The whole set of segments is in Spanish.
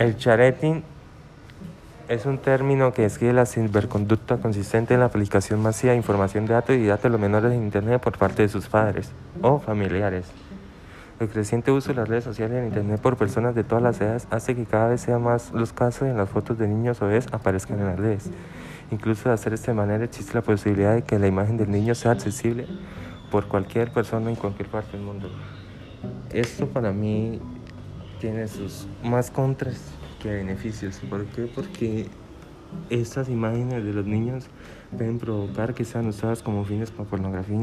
El chareting es un término que describe la ciberconducta consistente en la aplicación masiva de información de datos y datos de los menores en Internet por parte de sus padres o familiares. El creciente uso de las redes sociales en Internet por personas de todas las edades hace que cada vez sean más los casos en las fotos de niños o bebés aparezcan en las redes. Incluso de hacer esta manera existe la posibilidad de que la imagen del niño sea accesible por cualquier persona en cualquier parte del mundo. Esto para mí tiene sus más contras que beneficios. ¿Por qué? Porque estas imágenes de los niños pueden provocar que sean usadas como fines para pornografía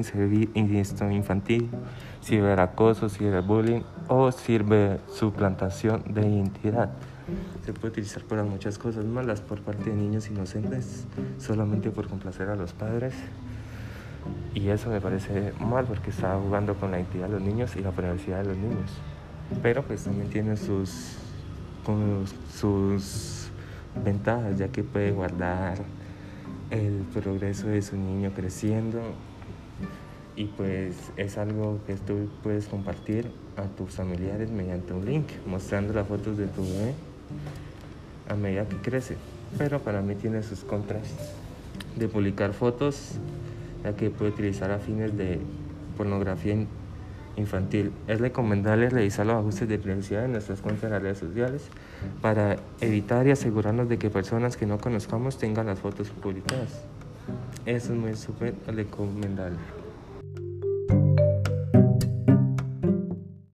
infantil, ciberacoso, ciberbullying o sirve suplantación de identidad. Se puede utilizar para muchas cosas malas por parte de niños inocentes, solamente por complacer a los padres. Y eso me parece mal porque está jugando con la identidad de los niños y la privacidad de los niños. Pero pues también tiene sus, sus ventajas, ya que puede guardar el progreso de su niño creciendo. Y pues es algo que tú puedes compartir a tus familiares mediante un link mostrando las fotos de tu bebé a medida que crece. Pero para mí tiene sus contras de publicar fotos ya que puede utilizar a fines de pornografía infantil. Es recomendable revisar los ajustes de privacidad en nuestras cuentas de redes sociales para evitar y asegurarnos de que personas que no conozcamos tengan las fotos publicadas. Eso es muy súper recomendable.